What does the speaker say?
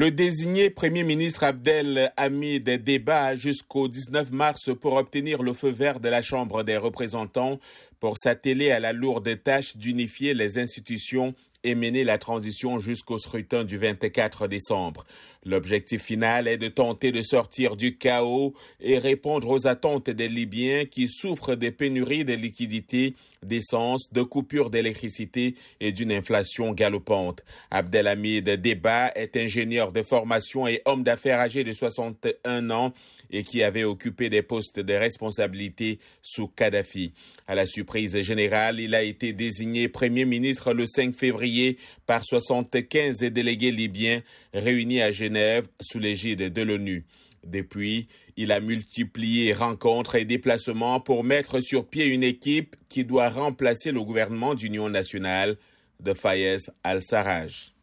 Le désigné Premier ministre Abdel Hamid débat jusqu'au 19 mars pour obtenir le feu vert de la Chambre des représentants pour s'atteler à la lourde tâche d'unifier les institutions et mener la transition jusqu'au scrutin du 24 décembre. L'objectif final est de tenter de sortir du chaos et répondre aux attentes des Libyens qui souffrent des pénuries de liquidités, d'essence, de coupures d'électricité et d'une inflation galopante. Abdelhamid Deba est ingénieur de formation et homme d'affaires âgé de 61 ans et qui avait occupé des postes de responsabilité sous Kadhafi. À la surprise générale, il a été désigné Premier ministre le 5 février par 75 délégués libyens réunis à Sous l'égide de l'ONU. Depuis, il a multiplié rencontres et déplacements pour mettre sur pied une équipe qui doit remplacer le gouvernement d'union nationale de Fayez al-Sarraj.